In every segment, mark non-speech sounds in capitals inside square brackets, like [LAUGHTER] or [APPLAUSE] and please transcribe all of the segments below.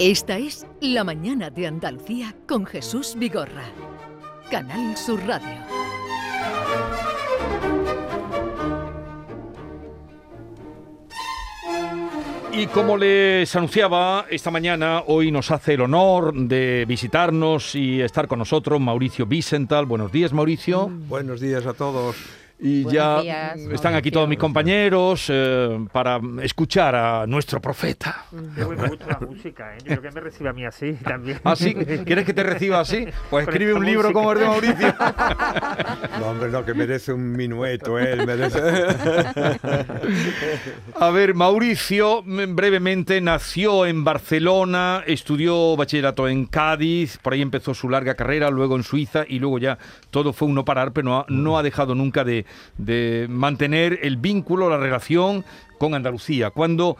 Esta es La Mañana de Andalucía con Jesús Vigorra. Canal Sur Radio. Y como les anunciaba esta mañana, hoy nos hace el honor de visitarnos y estar con nosotros Mauricio Vicental. Buenos días, Mauricio. Buenos días a todos. Y Buenos ya días, están aquí todos mis compañeros eh, para escuchar a nuestro profeta. Me gusta la música, ¿eh? Yo creo que me recibe a mí así [LAUGHS] también. ¿Ah, sí? ¿Quieres que te reciba así? Pues Con escribe un libro música. como el de Mauricio. [LAUGHS] No, hombre, no, que merece un minueto, él merece. [LAUGHS] A ver, Mauricio mm, brevemente nació en Barcelona, estudió bachillerato en Cádiz, por ahí empezó su larga carrera, luego en Suiza y luego ya todo fue uno parar, pero no ha, no ha dejado nunca de, de mantener el vínculo, la relación con Andalucía. Cuando,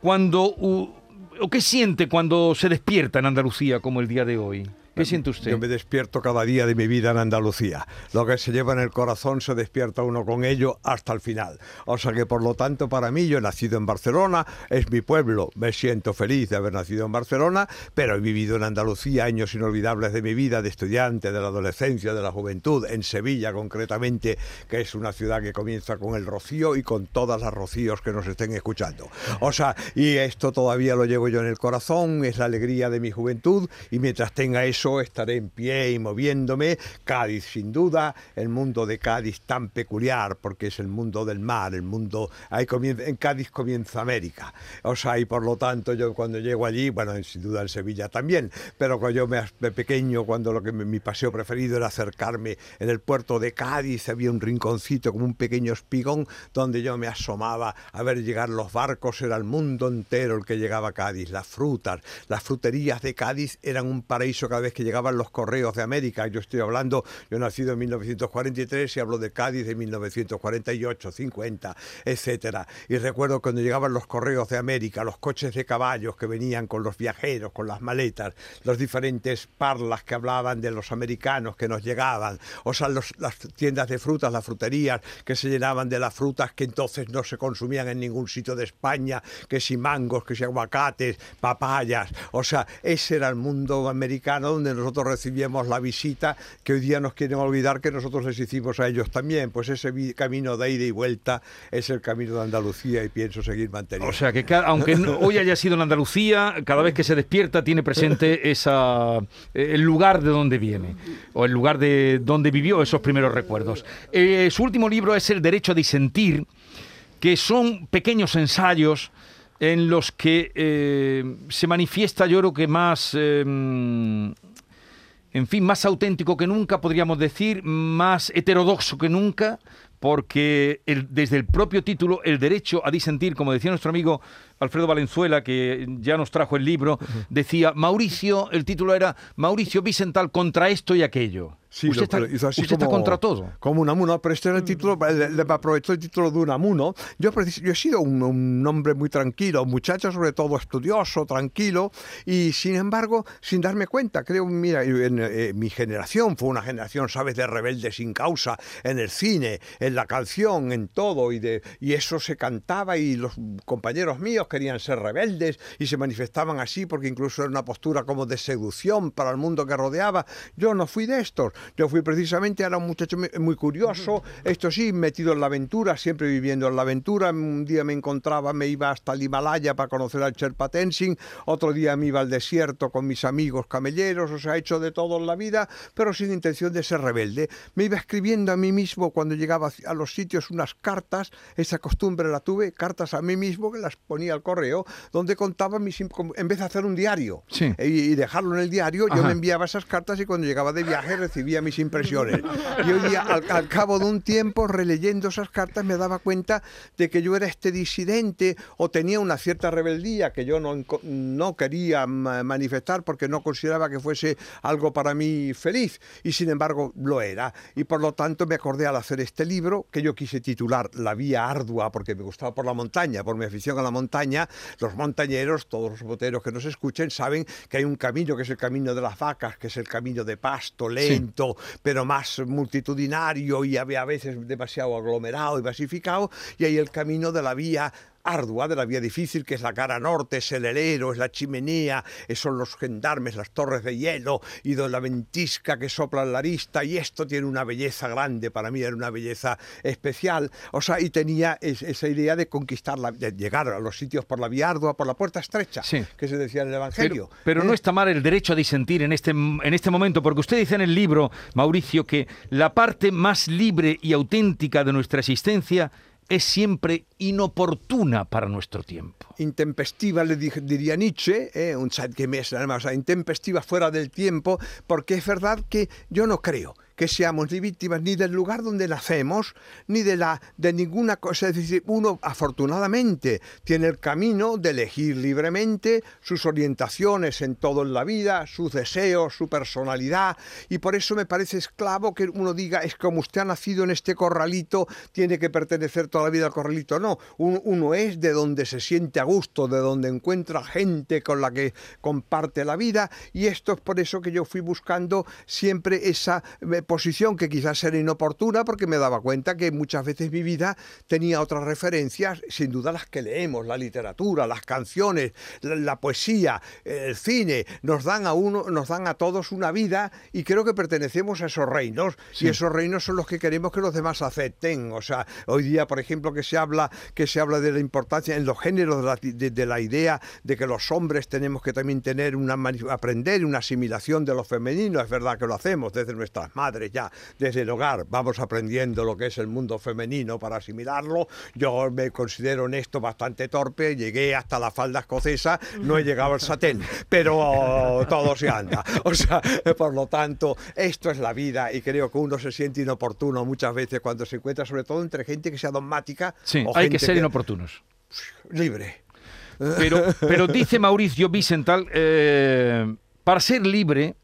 cuando, ¿o qué siente cuando se despierta en Andalucía como el día de hoy? ¿Qué siente usted? Yo me despierto cada día de mi vida en Andalucía. Lo que se lleva en el corazón se despierta uno con ello hasta el final. O sea que por lo tanto para mí yo he nacido en Barcelona, es mi pueblo, me siento feliz de haber nacido en Barcelona, pero he vivido en Andalucía años inolvidables de mi vida, de estudiante, de la adolescencia, de la juventud, en Sevilla concretamente, que es una ciudad que comienza con el rocío y con todas las rocíos que nos estén escuchando. O sea, y esto todavía lo llevo yo en el corazón, es la alegría de mi juventud y mientras tenga eso estaré en pie y moviéndome. Cádiz, sin duda, el mundo de Cádiz tan peculiar porque es el mundo del mar, el mundo... Ahí comienza, en Cádiz comienza América. O sea, y por lo tanto yo cuando llego allí, bueno, en- sin duda en Sevilla también, pero cuando yo me, de pequeño, cuando lo que mi paseo preferido era acercarme en el puerto de Cádiz, había un rinconcito como un pequeño espigón donde yo me asomaba a ver llegar los barcos, era el mundo entero el que llegaba a Cádiz, las frutas, las fruterías de Cádiz eran un paraíso cada vez que llegaban los correos de América. Yo estoy hablando, yo nacido en 1943 y hablo de Cádiz de 1948, 50, etcétera. Y recuerdo cuando llegaban los correos de América, los coches de caballos que venían con los viajeros, con las maletas, los diferentes parlas que hablaban de los americanos que nos llegaban, o sea, los- las tiendas de frutas, las fruterías que se llenaban de las frutas que entonces no se consumían en ningún sitio de España, que si mangos, que si aguacates, papayas, o sea, ese era el mundo americano donde nosotros recibíamos la visita que hoy día nos quieren olvidar que nosotros les hicimos a ellos también, pues ese camino de ida y vuelta es el camino de Andalucía y pienso seguir manteniendo. O sea que aunque [LAUGHS] hoy haya sido en Andalucía, cada vez que se despierta tiene presente esa eh, el lugar de donde viene o el lugar de donde vivió esos primeros recuerdos. Eh, su último libro es El derecho a disentir, que son pequeños ensayos en los que eh, se manifiesta, yo creo que más eh, en fin, más auténtico que nunca, podríamos decir, más heterodoxo que nunca, porque el- desde el propio título, el derecho a disentir, como decía nuestro amigo Alfredo Valenzuela, que ya nos trajo el libro, decía, Mauricio, el título era Mauricio Vicental contra esto y aquello. Sí, usted está, pero hizo así usted está como- contra todo. Como Unamuno, pero este era el título, le, le aprovechó el título de Unamuno. Yo, yo he sido un, un hombre muy tranquilo, muchacho sobre todo estudioso, tranquilo, y sin embargo, sin darme cuenta, creo, mira, en, eh, mi generación fue una generación, ¿sabes?, de rebeldes sin causa, en el cine, en la canción, en todo, y, de, y eso se cantaba y los compañeros míos querían ser rebeldes y se manifestaban así porque incluso era una postura como de seducción para el mundo que rodeaba. Yo no fui de estos, yo fui precisamente, era un muchacho muy- curioso, esto sí, metido en la aventura, siempre viviendo en la aventura. Un día me encontraba, me iba hasta el Himalaya para conocer al Sherpa otro día me iba al desierto con mis amigos camelleros, o sea, he hecho de todo en la vida, pero sin intención de ser rebelde. Me iba escribiendo a mí mismo cuando llegaba a los sitios unas cartas, esa costumbre la tuve, cartas a mí mismo que las ponía al correo, donde contaba mis, en vez de hacer un diario Sí. y, dejarlo en el diario, yo me enviaba esas cartas y cuando llegaba de viaje recibía mis impresiones. Y hoy día, al, al cabo de un tiempo, releyendo esas cartas, me daba cuenta de que yo era este disidente o tenía una cierta rebeldía que yo no, no quería ma- manifestar porque no consideraba que fuese algo para mí feliz. Y sin embargo, lo era. Y por lo tanto, me acordé al hacer este libro que yo quise titular La vía ardua porque me gustaba por la montaña, por mi afición a la montaña. Los montañeros, todos los boteros que nos escuchen, saben que hay un camino que es el camino de las vacas, que es el camino de pasto lento, pero más multitudinario y a a veces demasiado aglomerado y masificado, y hay el camino de la vía ardua, de la vía difícil, que es la cara norte, es el helero, es la chimenea, eh, son los gendarmes, las torres de hielo y de la ventisca que sopla en la arista, y esto tiene una belleza grande, para mí era una belleza especial, o sea, y tenía es- esa idea de conquistar, la, de llegar a los sitios por la vía ardua, por la puerta estrecha, Sí. que se decía en el Evangelio. Pero, pero no Eh, está mal el derecho a disentir en este, en este momento, porque usted dice en el libro, Mauricio, que la parte más libre y auténtica de nuestra existencia es siempre inoportuna para nuestro tiempo. intempestiva, le diría Nietzsche, eh, un zeitgemäß, además, o sea, intempestiva fuera del tiempo, porque es verdad que yo no creo que seamos ni víctimas ni del lugar donde nacemos, ni de, la, de ninguna cosa. Es decir, uno afortunadamente tiene el camino de elegir libremente sus orientaciones en todo en la vida, sus deseos, su personalidad, y por eso me parece esclavo que uno diga, es como usted ha nacido en este corralito, tiene que pertenecer toda la vida al corralito. No, un- uno es de donde se siente a gusto, de donde encuentra gente con la que comparte la vida, y esto es por eso que yo fui buscando siempre esa eh, posición que quizás era inoportuna, porque me daba cuenta que muchas veces mi vida tenía otras referencias, sin duda las que leemos, la literatura, las canciones, la, la poesía, el cine, nos dan a uno, nos dan a todos una vida y creo que pertenecemos a esos reinos y esos reinos son los que queremos que los demás acepten. O sea, hoy día, por ejemplo, que se habla, que se habla de la importancia en los géneros de la, de- de la idea de que los hombres tenemos que también tener una aprender una asimilación de lo femenino. Es verdad que lo hacemos desde nuestras madres ya, desde el hogar. Vamos aprendiendo lo que es el mundo femenino para asimilarlo. Yo me considero en esto bastante torpe. Llegué hasta la falda escocesa, no he llegado al satén, pero todo se anda. O sea, por lo tanto, esto es la vida y creo que uno se siente inoportuno muchas veces cuando se encuentra, sobre todo entre gente que sea dogmática. Sí, o hay que gente ser inoportunos. libre. Pero, pero dice Mauricio Vicental, eh, para ser libre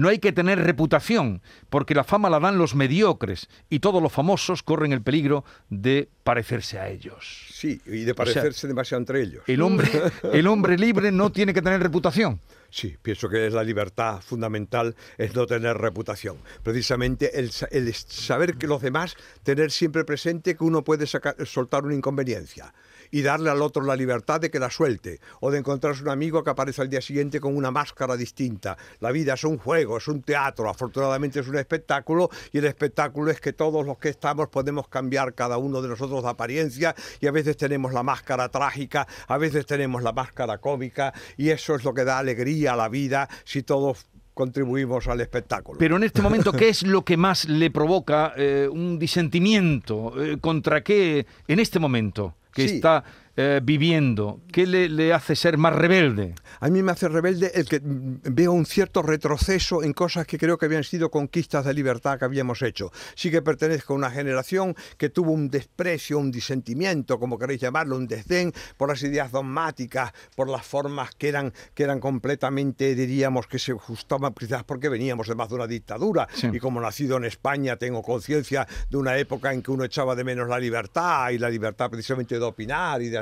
no hay que tener reputación, porque la fama la dan los mediocres y todos los famosos corren el peligro de parecerse a ellos. Sí, y de parecerse demasiado entre ellos. El hombre, [LAUGHS] el hombre libre no tiene que tener reputación. Sí, pienso que es la libertad fundamental, es no tener reputación. Precisamente el, el saber que los demás, tener siempre presente que uno puede sacar- soltar una inconveniencia y darle al otro la libertad de que la suelte o de encontrarse un amigo que aparece al día siguiente con una máscara distinta. La vida es un juego, es un teatro, afortunadamente es un espectáculo y el espectáculo es que todos los que estamos podemos cambiar cada uno de nosotros de apariencia y a veces tenemos la máscara trágica, a veces tenemos la máscara cómica y eso es lo que da alegría a la vida si todos contribuimos al espectáculo. Pero en este momento, ¿qué es lo que más le provoca eh, un disentimiento? Eh, ¿Contra qué en este momento que Sí. está eh, viviendo? ¿Qué le, le hace ser más rebelde? A mí me hace rebelde el que mm, veo un cierto retroceso en cosas que creo que habían sido conquistas de libertad que habíamos hecho. Sí que pertenezco a una generación que tuvo un desprecio, un disentimiento, como queréis llamarlo, un desdén por las ideas dogmáticas, por las formas que eran, que eran completamente, diríamos, que se ajustaban quizás porque veníamos de más de una dictadura. Sí. Y como nacido en España tengo conciencia de una época en que uno echaba de menos la libertad y la libertad precisamente de opinar y de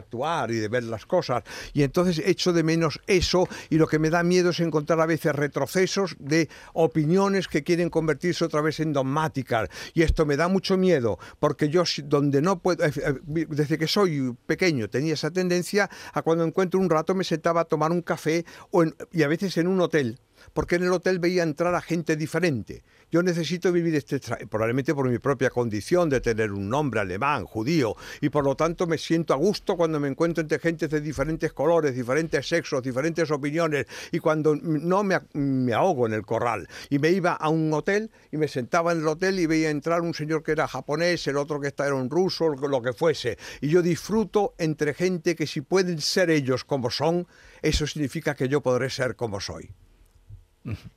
y de ver las cosas. Y entonces echo de menos eso y lo que me da miedo es encontrar a veces retrocesos de opiniones que quieren convertirse otra vez en dogmáticas. Y esto me da mucho miedo porque yo donde no puedo, eh, eh, desde que soy pequeño tenía esa tendencia a cuando encuentro un rato me sentaba a tomar un café o y a veces en un hotel porque en el hotel veía entrar a gente diferente. Yo necesito vivir este, probablemente por mi propia condición de tener un nombre alemán, judío, y por lo tanto me siento a gusto cuando me encuentro entre gente de diferentes colores, diferentes sexos, diferentes opiniones, y cuando no me, me ahogo en el corral. Y me iba a un hotel y me sentaba en el hotel y veía entrar un señor que era japonés, el otro que era un ruso, lo que fuese. Y yo disfruto entre gente que si pueden ser ellos como son, eso significa que yo podré ser como soy.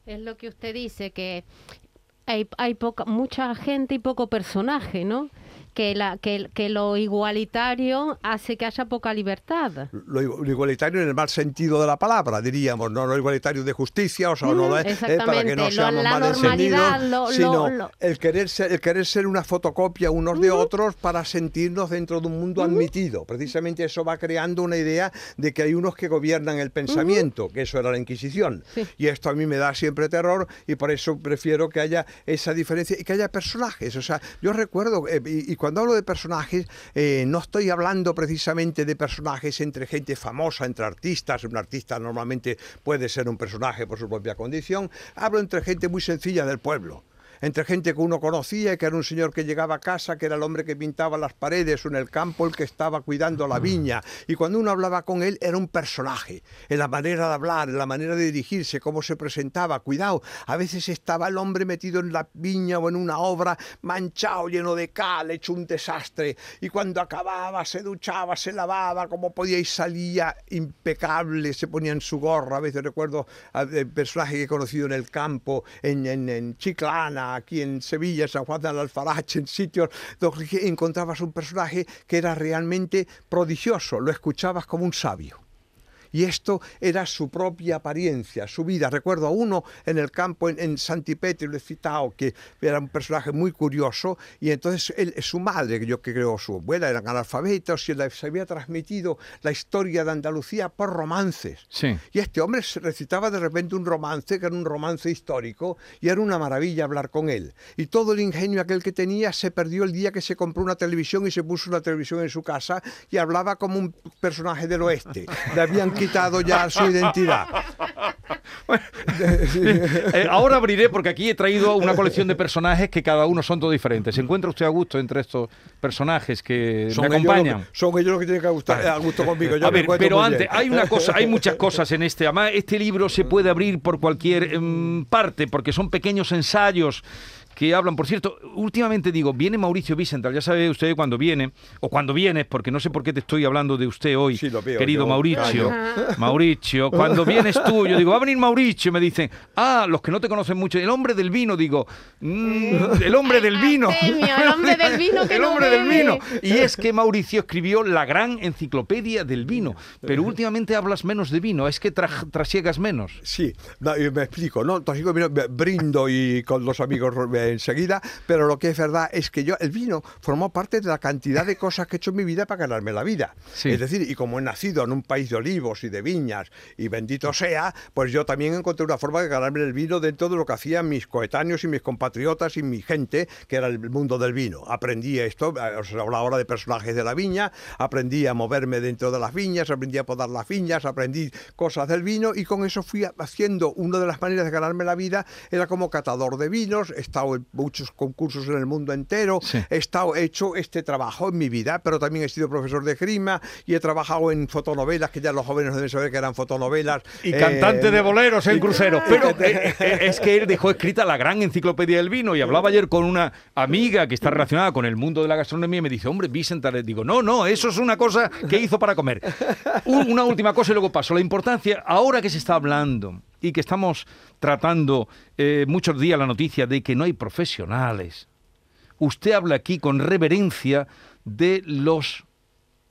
Es lo que usted dice, que hay, hay poca, mucha gente y poco personaje, ¿no? Que, la, que, que lo igualitario hace que haya poca libertad. lo lo igualitario en el mal sentido de la palabra, diríamos, no lo igualitario de justicia, o sea, no Mm, lo es, eh, para que no lo- seamos mal entendidos, sino lo- el querer ser, el querer ser una fotocopia unos de otros para sentirnos dentro de un mundo admitido. Precisamente eso va creando una idea de que hay unos que gobiernan el pensamiento, que eso era la Inquisición. Sí. Y esto a mí me da siempre terror y por eso prefiero que haya esa diferencia y que haya personajes. O sea, yo recuerdo, eh, y, y cuando hablo de personajes, eh, no estoy hablando precisamente de personajes entre gente famosa, entre artistas. Un artista normalmente puede ser un personaje por su propia condición. Hablo entre gente muy sencilla del pueblo entre gente que uno conocía, que era un señor que llegaba a casa, que era el hombre que pintaba las paredes o en el campo el que estaba cuidando la viña. Y cuando uno hablaba con él era un personaje, en la manera de hablar, en la manera de dirigirse, cómo se presentaba. Cuidado, a veces estaba el hombre metido en la viña o en una obra, manchado, lleno de cal, hecho un desastre. Y cuando acababa, se duchaba, se lavaba, como podía y salía impecable, se ponía en su gorra. A veces recuerdo a personaje que he conocido en el campo, en, en, en Chiclana, aquí en Sevilla, San Juan del Alfarache, en sitios donde encontrabas un personaje que era realmente prodigioso, lo escuchabas como un sabio y esto era su propia apariencia, su vida. Recuerdo a uno en el campo en, en Santipetri, lo he citado, que era un personaje muy curioso y entonces él, su madre, que yo creo su abuela, eran analfabetos y se había transmitido la historia de Andalucía por romances. Sí. Y este hombre recitaba de repente un romance, que era un romance histórico, y era una maravilla hablar con él. Y todo el ingenio aquel que tenía se perdió el día que se compró una televisión y se puso una televisión en su casa y hablaba como un personaje del oeste. Le habían [LAUGHS] quitado ya su identidad. [LAUGHS] Eh, ahora abriré porque aquí he traído una colección de personajes que cada uno son todos diferentes. ¿Se encuentra usted a gusto entre estos personajes que me ellos lo acompañan? que- son ellos los que tienen que gustar, a gusto conmigo. Yo A me ver, pero antes, bien. hay una cosa, hay muchas [LAUGHS] cosas en este. Además, este libro se puede abrir por cualquier em, parte, porque son pequeños ensayos que hablan. Por cierto, últimamente digo, viene Mauricio Vicental, ya sabe usted cuando viene, o cuando vienes, porque no sé por qué te estoy hablando de usted hoy, Sí, lo veo, querido yo Mauricio. callo. [LAUGHS] Mauricio, cuando vienes tú, yo digo, va a venir Mauricio, y me dicen, ah, los que no te conocen mucho, el hombre del vino, digo, "Mm, el hombre del vino. El hombre del vino [LAUGHS] que el no hombre del bebe. vino. Y es que Mauricio escribió la gran enciclopedia del vino, pero últimamente hablas menos de vino, es que tra- trasiegas menos. Sí, no, me explico, ¿no? Mira, me brindo y con los amigos eh, enseguida, pero lo que es verdad es que yo, el vino formó parte de la cantidad de cosas que he hecho en mi vida para ganarme la vida. Sí. Es decir, y como he nacido en un país de olivos y de viñas, y bendito sea, pues yo también encontré una forma de ganarme el vino dentro de lo que hacían mis coetáneos y mis compatriotas y mi gente, que era el mundo del vino. Aprendí esto, eh, os hablo ahora de personajes de la viña, aprendí a moverme dentro de las viñas, aprendí a podar las viñas, aprendí cosas del vino y con eso fui haciendo una de las maneras de ganarme la vida era como catador de vinos, he estado en muchos concursos en el mundo entero, Sí. he estado he hecho este trabajo en mi vida, pero también he sido profesor de grima y he trabajado en fotonovelas, que ya los jóvenes deben saber que eran fotonovelas. Y eh, cantante de boleros en y- crucero. Pero [LAUGHS] eh, eh, es que él dejó escrita la gran enciclopedia del vino y hablaba ayer con una amiga que está relacionada con el mundo de la gastronomía y me dice, hombre, Vicente, le digo, no, no, eso es una cosa que hizo para comer. [LAUGHS] Un- una última cosa y luego paso. La importancia, ahora que se está hablando y que estamos tratando eh, muchos días la noticia de que no hay profesionales, usted habla aquí con reverencia de los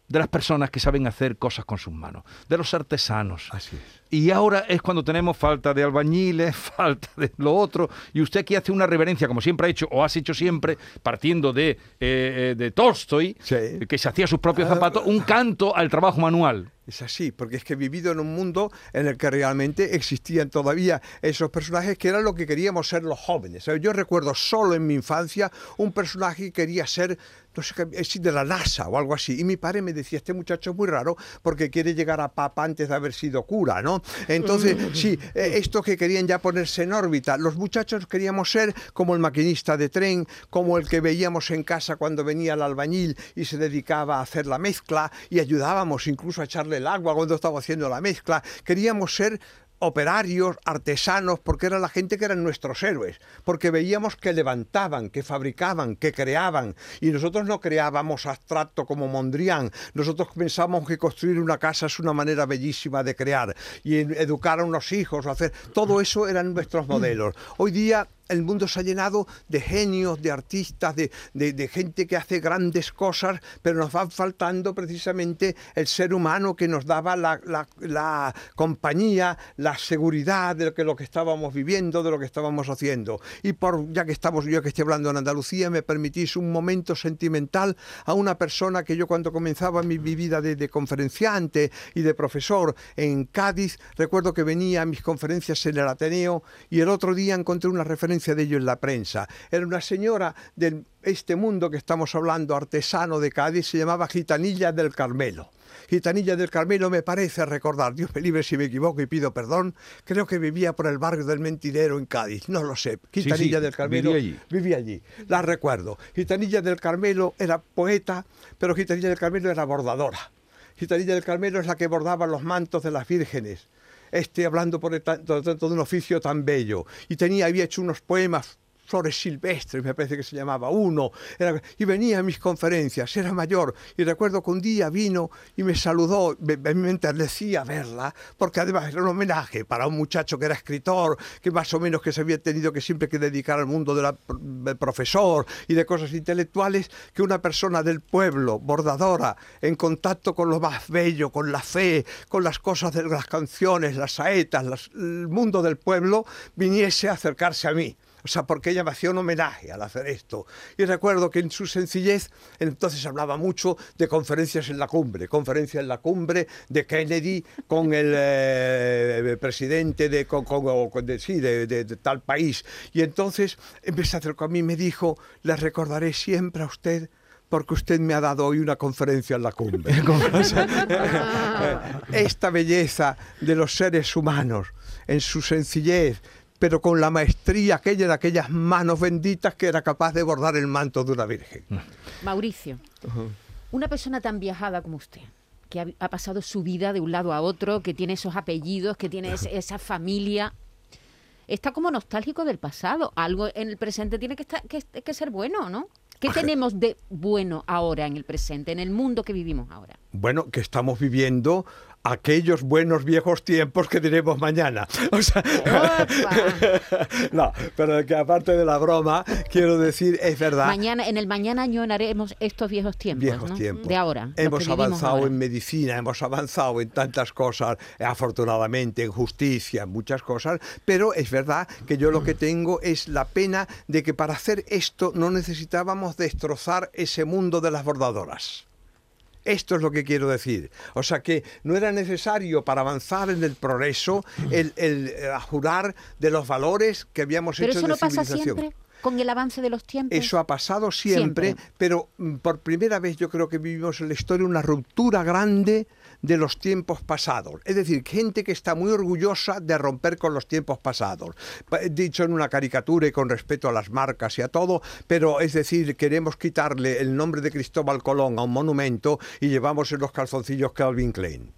de las personas que saben hacer cosas con sus manos, de los artesanos. Así es. Y ahora es cuando tenemos falta de albañiles, [LAUGHS] falta de lo otro, y usted aquí hace una reverencia, como siempre ha hecho, o has hecho siempre, partiendo de, eh, eh, de Tolstoy, Sí. que se hacía sus propios zapatos, un canto al trabajo manual. Es así, porque es que he vivido en un mundo en el que realmente existían todavía esos personajes que eran lo que queríamos ser los jóvenes. ¿sabes? Yo recuerdo solo en mi infancia un personaje que quería ser, no sé, es de la NASA o algo así. Y mi padre me decía, este muchacho es muy raro porque quiere llegar a papa antes de haber sido cura, ¿no? Entonces, [LAUGHS] sí, eh, estos que querían ya ponerse en órbita, los muchachos queríamos ser como el maquinista de tren, como el que veíamos en casa cuando venía el albañil y se dedicaba a hacer la mezcla y ayudábamos incluso a echarle el agua cuando estaba haciendo la mezcla. Queríamos ser operarios, artesanos, porque era la gente que eran nuestros héroes, porque veíamos que levantaban, que fabricaban, que creaban, y nosotros no creábamos abstracto como Mondrian, nosotros pensábamos que construir una casa es una manera bellísima de crear, y educar a unos hijos, hacer, todo eso eran nuestros modelos. Hoy día el mundo se ha llenado de genios, de artistas, de, de- de gente que hace grandes cosas, pero nos va faltando precisamente el ser humano que nos daba la, la- la compañía, la seguridad de lo que, lo que estábamos viviendo, de lo que estábamos haciendo. Y por ya que estamos, yo que estoy hablando en Andalucía, me permitís un momento sentimental a una persona que yo cuando comenzaba mi, mi vida de, de conferenciante y de profesor en Cádiz, recuerdo que venía a mis conferencias en el Ateneo y el otro día encontré una referencia referencia de ello en la prensa. Era una señora de este mundo que estamos hablando, artesano de Cádiz, se llamaba Gitanilla del Carmelo. Gitanilla del Carmelo me parece recordar, Dios me libre si me equivoco y pido perdón, creo que vivía por el barrio del Mentidero en Cádiz, no lo sé. Gitanilla sí, del Carmelo vivía allí. vivía allí, la recuerdo. Gitanilla del Carmelo era poeta, pero Gitanilla del Carmelo era bordadora. Gitanilla del Carmelo es la que bordaba los mantos de las vírgenes. Este hablando por tanto de un oficio tan bello. Y tenía, había hecho unos poemas Flores Silvestres, me parece que se llamaba uno, era- y venía a mis conferencias, era mayor, y recuerdo que un día vino y me saludó, me, me- enternecía verla, porque además era un homenaje para un muchacho que era escritor, que más o menos que se había tenido que siempre que dedicar al mundo de la- del profesor y de cosas intelectuales, que una persona del pueblo, bordadora, en contacto con lo más bello, con la fe, con las cosas de las canciones, las saetas, las- el mundo del pueblo, viniese a acercarse a mí. O sea, porque ella me hacía un homenaje al hacer esto. Y recuerdo que en su sencillez, entonces hablaba mucho de conferencias en la cumbre, conferencias en la cumbre de Kennedy con el eh, presidente de, con, con- de- sí, de, de- de tal país. Y entonces empezó a acercar a mí y me dijo, le recordaré siempre a usted porque usted me ha dado hoy una conferencia en la cumbre. [LAUGHS] [LAUGHS] Esta belleza de los seres humanos en su sencillez, pero con la maestría aquella de aquellas manos benditas que era capaz de bordar el manto de una virgen. Mauricio, una persona tan viajada como usted, que ha, ha pasado su vida de un lado a otro, que tiene esos apellidos, que tiene esa familia, está como nostálgico del pasado. Algo en el presente tiene que, estar, que, que ser bueno, ¿no? ¿Qué tenemos de bueno ahora en el presente, en el mundo que vivimos ahora? Bueno, que estamos viviendo aquellos buenos viejos tiempos que diremos mañana. [LAUGHS] O sea, [LAUGHS] no, pero que aparte de la broma, quiero decir, es verdad. Mañana, en el mañana añoraremos estos viejos tiempos, viejos ¿no? tiempos. De ahora. Hemos avanzado ahora. en medicina, hemos avanzado en tantas cosas, afortunadamente, en justicia, en muchas cosas, pero es verdad que yo lo que tengo es la pena de que para hacer esto no necesitábamos destrozar ese mundo de las bordadoras. Esto es lo que quiero decir. O sea que no era necesario para avanzar en el progreso el, el, eh, jurar de los valores que habíamos Pero hecho eso de no pasa civilización. siempre con el avance de los tiempos. Eso ha pasado siempre, Siempre. pero mm, por primera vez yo creo que vivimos en la historia una ruptura grande de los tiempos pasados. Es decir, gente que está muy orgullosa de romper con los tiempos pasados. Pa- Dicho en una caricatura y con respeto a las marcas y a todo, pero es decir, queremos quitarle el nombre de Cristóbal Colón a un monumento y llevamos en los calzoncillos Calvin Klein.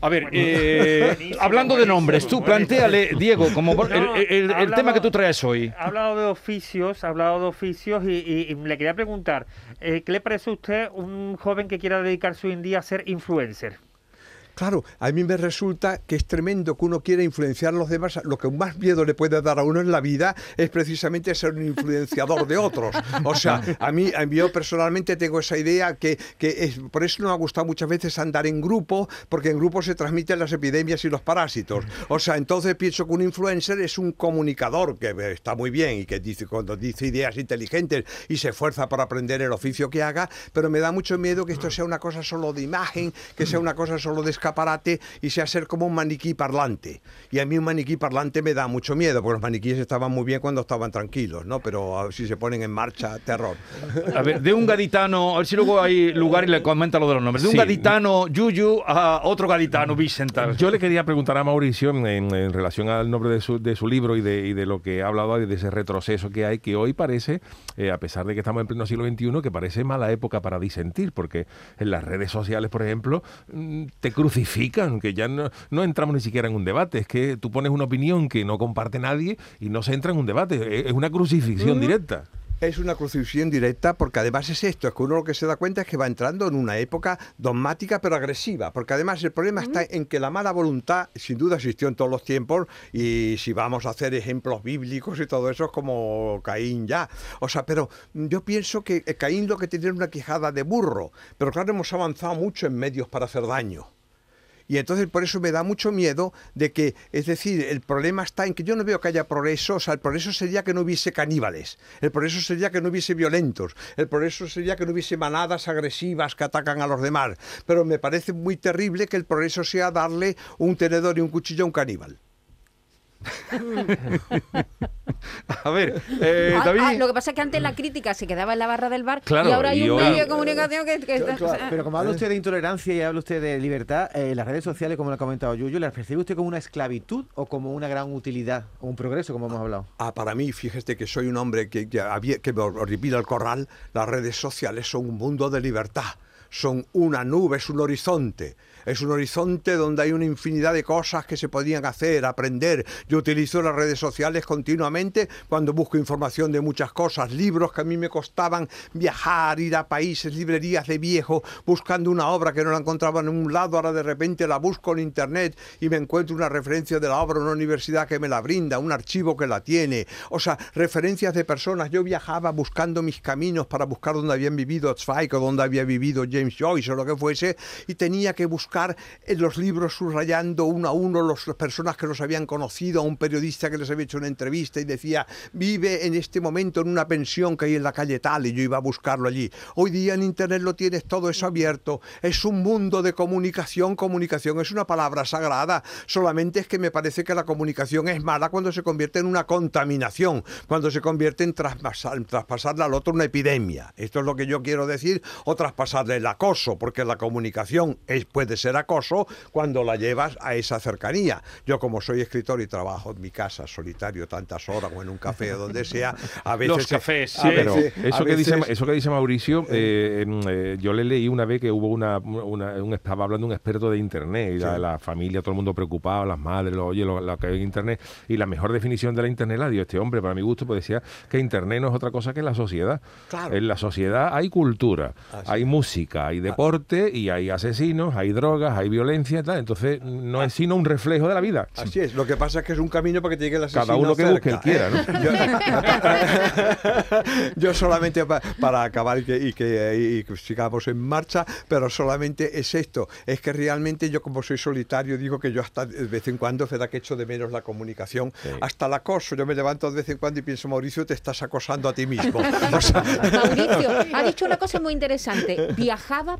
A ver, eh, hablando de nombres, tú planteale, Diego, como No, el, el- el ha hablado- tema que tú traes hoy. Ha hablado de oficios, ha hablado de oficios y, y- y le quería preguntar, eh, ¿qué le parece a usted un joven que quiera dedicarse hoy en día a ser influencer? Claro, a mí me resulta que es tremendo que uno quiera influenciar a los demás. Lo que más miedo le puede dar a uno en la vida es precisamente ser un influenciador de otros. O sea, a mí, a mí yo personalmente tengo esa idea que, que es, por eso no me ha gustado muchas veces andar en grupo, porque en grupo se transmiten las epidemias y los parásitos. O sea, entonces pienso que un influencer es un comunicador que está muy bien y que dice cuando dice ideas inteligentes y se esfuerza por aprender el oficio que haga, pero me da mucho miedo que esto sea una cosa solo de imagen, que sea una cosa solo de escaparate y sea ser como un maniquí parlante. Y a mí un maniquí parlante me da mucho miedo, porque los maniquíes estaban muy bien cuando estaban tranquilos, ¿no? Pero ah, si se ponen en marcha, terror. A ver, de un gaditano, a ver si luego hay lugar y le comenta lo de los nombres. De un Sí. gaditano Yuyu a otro gaditano Vicental. Yo le quería preguntar a Mauricio en, en- relación al nombre de su, de su libro y de, y de lo que ha hablado de ese retroceso que hay, que hoy parece, eh, a pesar de que estamos en pleno siglo XXI, que parece mala época para disentir, porque en las redes sociales, por ejemplo, mm, te crucifican, que ya no, no entramos ni siquiera en un debate, es que tú pones una opinión que no comparte nadie y no se entra en un debate, es es una crucifixión directa. Es una crucifixión directa porque además es esto, es que uno lo que se da cuenta es que va entrando en una época dogmática pero agresiva, porque además el problema está en que la mala voluntad sin duda existió en todos los tiempos y si vamos a hacer ejemplos bíblicos y todo eso es como Caín ya. O sea, pero yo pienso que eh, Caín lo que tenía era una quijada de burro, pero claro, hemos avanzado mucho en medios para hacer daño. Y entonces por eso me da mucho miedo de que, es decir, el problema está en que yo no veo que haya progreso, o sea, el progreso sería que no hubiese caníbales, el progreso sería que no hubiese violentos, el progreso sería que no hubiese manadas agresivas que atacan a los demás, pero me parece muy terrible que el progreso sea darle un tenedor y un cuchillo a un caníbal. [LAUGHS] A ver, eh, Ah, David. ah, lo que pasa es que antes la crítica se quedaba en la barra del bar Claro, y ahora hay y un medio de comunicación que... que- Pero como habla usted de intolerancia y habla usted de libertad, eh, las redes sociales, como lo ha comentado Yuyo, ¿las percibe usted como una esclavitud o como una gran utilidad o un progreso, como hemos hablado? Ah, para mí, fíjese que soy un hombre que, que, había- que me el corral. Las redes sociales son un mundo de libertad. Son una nube, es un horizonte. Es un horizonte donde hay una infinidad de cosas que se podían hacer, aprender. Yo utilizo las redes sociales continuamente cuando busco información de muchas cosas, libros que a mí me costaban viajar, ir a países, librerías de viejo, buscando una obra que no la encontraba en un lado, ahora de repente la busco en internet y me encuentro una referencia de la obra una universidad que me la brinda, un archivo que la tiene, o sea, referencias de personas. Yo viajaba buscando mis caminos para buscar dónde habían vivido Zweig o dónde había vivido James Joyce o lo que fuese y tenía que buscar en los libros subrayando uno a uno las personas que los habían conocido, a un periodista que les había hecho una entrevista y decía, vive en este momento en una pensión que hay en la calle tal y yo iba a buscarlo allí. Hoy día en Internet lo tienes todo eso abierto. Es un mundo de comunicación. Comunicación es una palabra sagrada. Solamente es que me parece que la comunicación es mala cuando se convierte en una contaminación, cuando se convierte en traspasar, traspasarle al otro una epidemia. Esto es lo que yo quiero decir, o traspasarle el acoso, porque la comunicación es, puede ser acoso cuando la llevas a esa cercanía. Yo como soy escritor y trabajo en mi casa solitario tantas horas o en un café o donde sea, a veces... Los cafés, a sí. Pero veces- a eso que, dice, eso que dice Mauricio, eh, eh, yo le leí una vez que hubo una, una- un, estaba hablando un experto de Internet, y la, la familia, todo el mundo preocupado, las madres, lo, oye, lo, lo que hay en Internet, y la mejor definición de la Internet la dio este hombre, para mi gusto, pues decía que Internet no es otra cosa que la sociedad. Claro. En la sociedad hay cultura, Así hay música, hay deporte, y hay asesinos, hay drogas, hay violencia y tal, entonces no es sino un reflejo de la vida. Así es, lo que pasa es que es un camino para que te llegue el asesino Cada uno que busque el quiera, ¿eh? [LAUGHS] Yo, [LAUGHS] yo solamente pa- para acabar y que, y que- y que sigamos en marcha, pero solamente es esto, es que realmente yo como soy solitario digo que yo hasta de vez en cuando, es verdad que echo de menos la comunicación, hasta el acoso, yo me levanto de vez en cuando y pienso, Mauricio, te estás acosando a ti mismo. [LAUGHS] O sea, Mauricio ha dicho una cosa muy interesante.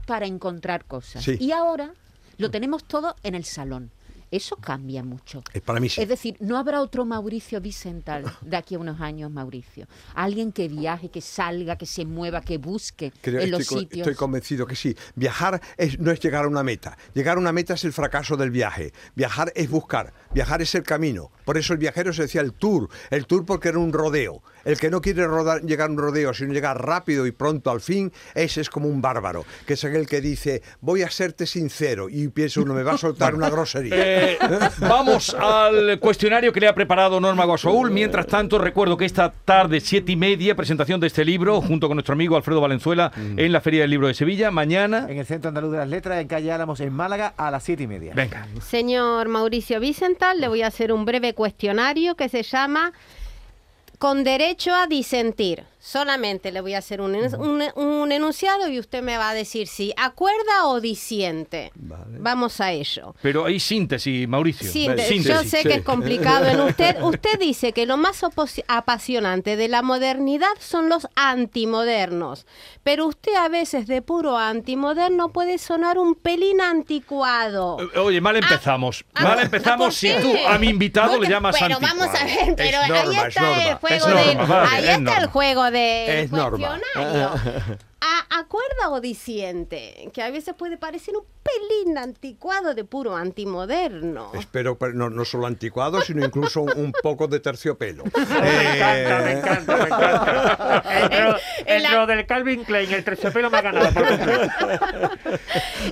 Para encontrar cosas. Sí. Y ahora lo tenemos todo en el salón. Eso cambia mucho. Eh, para mí sí. Es decir, no habrá otro Mauricio Vicental de aquí a unos años, Mauricio. Alguien que viaje, que salga, que se mueva, que busque Creo- en los estoy, sitios. estoy convencido que sí. Viajar es- no es llegar a una meta. Llegar a una meta es el fracaso del viaje. Viajar es buscar. Viajar es el camino. Por eso el viajero se decía el tour. El tour porque era un rodeo. El que no quiere rodar- llegar a un rodeo, sino llegar rápido y pronto al fin, ese es como un bárbaro. Que es aquel que dice, voy a serte sincero. Y piensa uno, me va a soltar una grosería. [LAUGHS] Eh, vamos al cuestionario que le ha preparado Norma Guasaúl. Mientras tanto, recuerdo que esta tarde, siete y media, presentación de este libro, junto con nuestro amigo Alfredo Valenzuela, en la Feria del Libro de Sevilla. Mañana. En el Centro Andaluz de las Letras, en calle Álamos, en Málaga, a las siete y media. Venga. Señor Mauricio Vicental, le voy a hacer un breve cuestionario que se llama Con derecho a disentir. Solamente le voy a hacer un, en- un- un enunciado y usted me va a decir si acuerda o disiente. Vamos a ello. Pero hay síntesis, Mauricio. Síntesis. Síntesis. Yo sé sí. que es complicado en usted. [LAUGHS] Usted dice que lo más apasionante de la modernidad son los antimodernos, pero usted a veces de puro antimoderno puede sonar un pelín anticuado. Eh, Oye, mal empezamos. Ah, mal ah, empezamos ¿por si tú a mi invitado Porque- le llamas Pero anticuado. vamos a ver, pero Es norma, ahí es está el juego Es del, ahí es está norma. el juego del Es norma. [LAUGHS] A- ¿Acuerda o disiente? Que a veces puede parecer un pelín anticuado de puro antimoderno. Espero pero no, no solo anticuado, sino incluso un, un poco de terciopelo. [LAUGHS] Me encanta, me Eh, encanta, me encanta. En la- del Calvin Klein, el terciopelo me ha ganado por.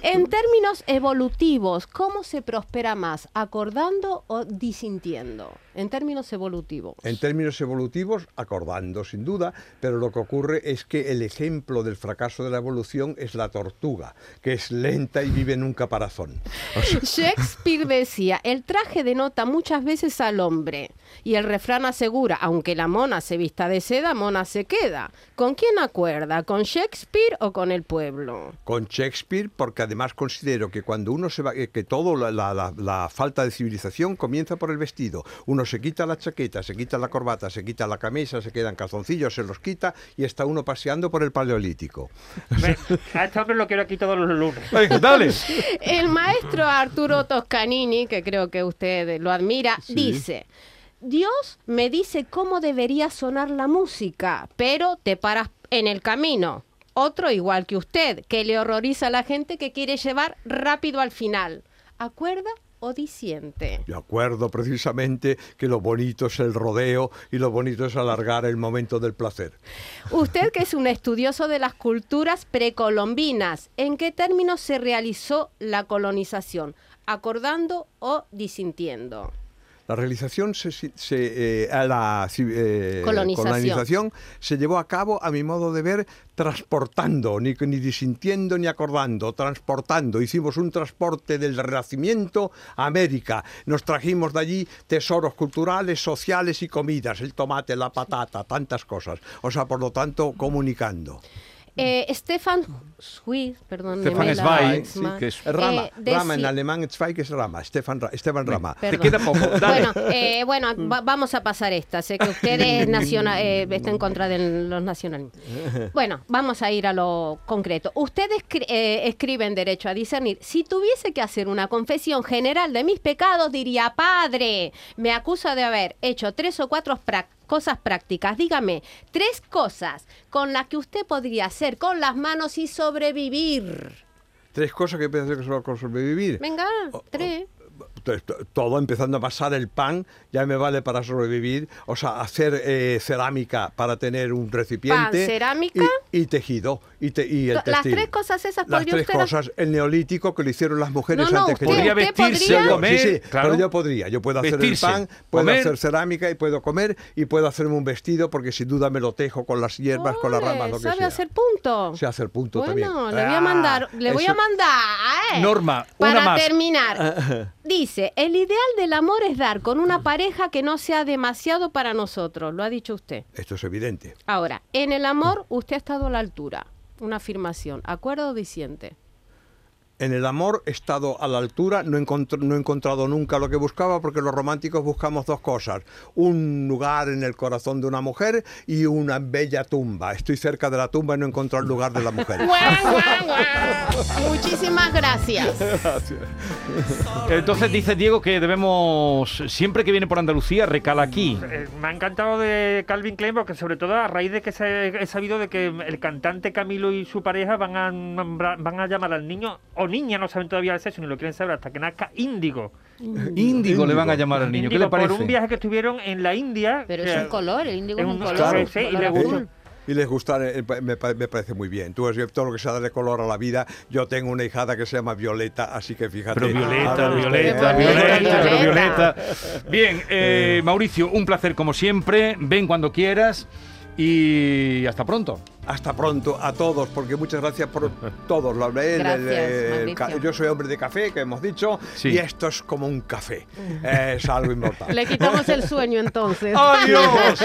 En términos evolutivos, ¿cómo se prospera más? ¿Acordando o disintiendo? En términos evolutivos. En términos evolutivos, acordando sin duda, pero lo que ocurre es que el ejemplo del fracaso de la evolución es la tortuga, que es lenta y vive en un caparazón. O sea, [LAUGHS] Shakespeare decía, el traje denota muchas veces al hombre. Y el refrán asegura, aunque la mona se vista de seda, mona se queda. ¿Con quién acuerda? ¿Con Shakespeare o con el pueblo? con Shakespeare, porque además considero que cuando uno se va, eh, que todo la, la- la- la falta de civilización comienza por el vestido. Uno se quita la chaqueta, se quita la corbata, se quita la camisa, se quedan calzoncillos, se los quita y está uno paseando por el paleolítico. Me- a este hombre lo quiero aquí todos los lunes. Venga, dale. El maestro Arturo Toscanini, que creo que usted lo admira, dice, Dios me dice cómo debería sonar la música, pero te paras en el camino. Otro igual que usted, que le horroriza a la gente que quiere llevar rápido al final. ¿Acuerda o disiente? De acuerdo precisamente que lo bonito es el rodeo y lo bonito es alargar el momento del placer. Usted que es un estudioso de las culturas precolombinas, ¿en qué términos se realizó la colonización? ¿Acordando o disintiendo? La realización se, eh, a la eh, Colonización. colonización se llevó a cabo, a mi modo de ver, transportando, ni, ni disintiendo ni acordando, transportando. Hicimos un transporte del Renacimiento a América. Nos trajimos de allí tesoros culturales, sociales y comidas, el tomate, la patata, tantas cosas. O sea, por lo tanto, comunicando. Eh, Stefan Zweig, perdón, Stefan Zweig, sí, que es- Rama, eh, Rama en alemán, Zweig es Rama, Stefan, Esteban Rama. Te queda poco. [LAUGHS] Dale. Bueno, eh, bueno va- vamos a pasar esta. Sé que usted es [LAUGHS] nacional, eh, está en contra de los nacionalismos. Bueno, vamos a ir a lo concreto. Usted escri- eh, escribe en Derecho a Discernir. Si tuviese que hacer una confesión general de mis pecados, diría, Padre, me acusa de haber hecho tres o cuatro prac- cosas prácticas. Dígame, tres cosas con las que usted podría hacer con las manos y sobrevivir. Tres cosas que puede hacer solo con sobrevivir. Venga, tres. Todo empezando a pasar el pan ya me vale para sobrevivir, o sea, hacer eh, cerámica para tener un recipiente. cerámica. Y, y tejido. Y, te- y el Las textil. tres cosas esas Las tres usted cosas, el neolítico que lo hicieron las mujeres No, no, antes que usted- yo. Podría vestirse, podría- comer, Sí, sí, claro. pero yo podría. Yo puedo hacer Vestirse, el pan, puedo comer. hacer cerámica y puedo comer y puedo hacerme un vestido porque sin duda me lo tejo con las hierbas, con las ramas, lo que ¿Sabe sea. hacer punto? Se hace el punto bueno, también. le voy a Ah, mandar, le voy a eso- mandar. Norma, una Para más. terminar, dice, [LAUGHS] el ideal del amor es dar con una pareja que no sea demasiado para nosotros, lo ha dicho usted. Esto es evidente. Ahora, en el amor usted ha estado a la altura. Una afirmación, ¿acuerdo o disiente? En el amor he estado a la altura, no he, no he encontrado nunca lo que buscaba porque los románticos buscamos dos cosas, un lugar en el corazón de una mujer y una bella tumba. Estoy cerca de la tumba y no he encontrado el lugar de la mujer. [LAUGHS] ¡Guau, guau, guau! Muchísimas gracias. Entonces dice Diego que debemos, siempre que viene por Andalucía, recala aquí. Eh, me ha encantado de Calvin Klein porque sobre todo a raíz de que se, he sabido de que el cantante Camilo y su pareja van a nombrar- van a llamar al niño niña, no saben todavía el sexo ni lo quieren saber hasta que nazca Índigo. Índigo le van a llamar al niño. ¿Qué Índigo le parece? por un viaje que estuvieron en la India. Pero que- es un color, el índigo es un color. claro, y color le azul. gusta. Y les gusta, eh, me, pa- me parece muy bien. Tú, es- todo lo que sea darle color a la vida. Yo tengo una hijada que se llama Violeta, así que fíjate. Pero Violeta, estoy- Violeta, Qué bonito, Violeta, pero Violeta. Violeta. Bien, eh, Mauricio, un placer como siempre. Ven cuando quieras y hasta pronto. Hasta pronto a todos, porque muchas gracias por [LAUGHS] todos. Ca- Mauricio. yo soy hombre de café, que hemos dicho, Sí. y esto es como un café. Es algo inmortal. [LAUGHS] Le quitamos el sueño entonces. [LAUGHS] ¡Adiós!